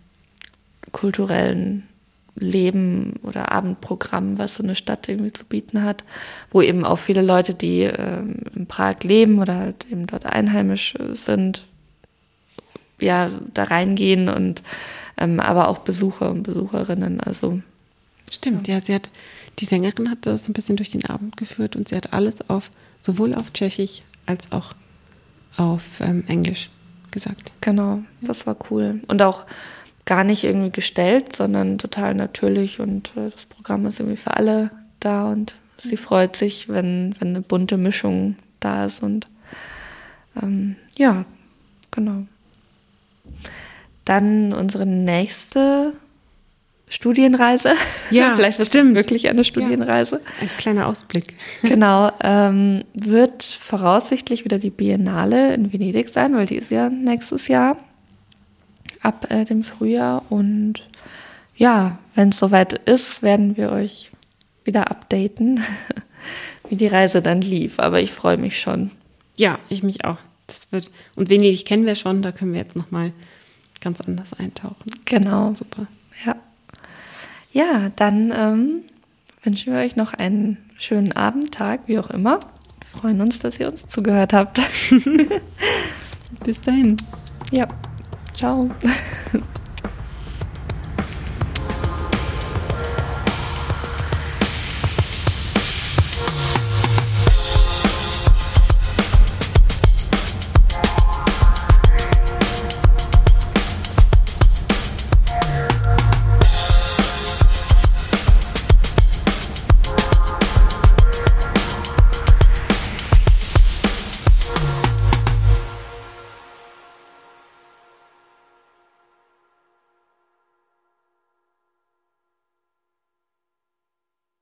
kulturellen Leben oder Abendprogramm, was so eine Stadt irgendwie zu bieten hat, wo eben auch viele Leute, die ähm, in Prag leben oder halt eben dort einheimisch sind, ja, da reingehen und ähm, aber auch Besucher und Besucherinnen. Also stimmt, ja. ja, sie hat die Sängerin hat das ein bisschen durch den Abend geführt und sie hat alles auf sowohl auf Tschechisch als auch auf ähm, Englisch gesagt. Genau, das war cool und auch gar nicht irgendwie gestellt, sondern total natürlich und äh, das Programm ist irgendwie für alle da und sie freut sich, wenn, wenn eine bunte Mischung da ist und ähm, ja, genau. Dann unsere nächste Studienreise. Ja, vielleicht wird es wirklich eine Studienreise. Ja, ein kleiner Ausblick. Genau, ähm, wird voraussichtlich wieder die Biennale in Venedig sein, weil die ist ja nächstes Jahr ab äh, dem Frühjahr. Und ja, wenn es soweit ist, werden wir euch wieder updaten, wie die Reise dann lief. Aber ich freue mich schon. Ja, ich mich auch. Das wird und Venedig kennen wir schon. Da können wir jetzt noch mal ganz anders eintauchen. Genau. Super. Ja. Ja, dann ähm, wünschen wir euch noch einen schönen Abend, Tag, wie auch immer. Wir freuen uns, dass ihr uns zugehört habt. Bis dahin. Ja. Ciao.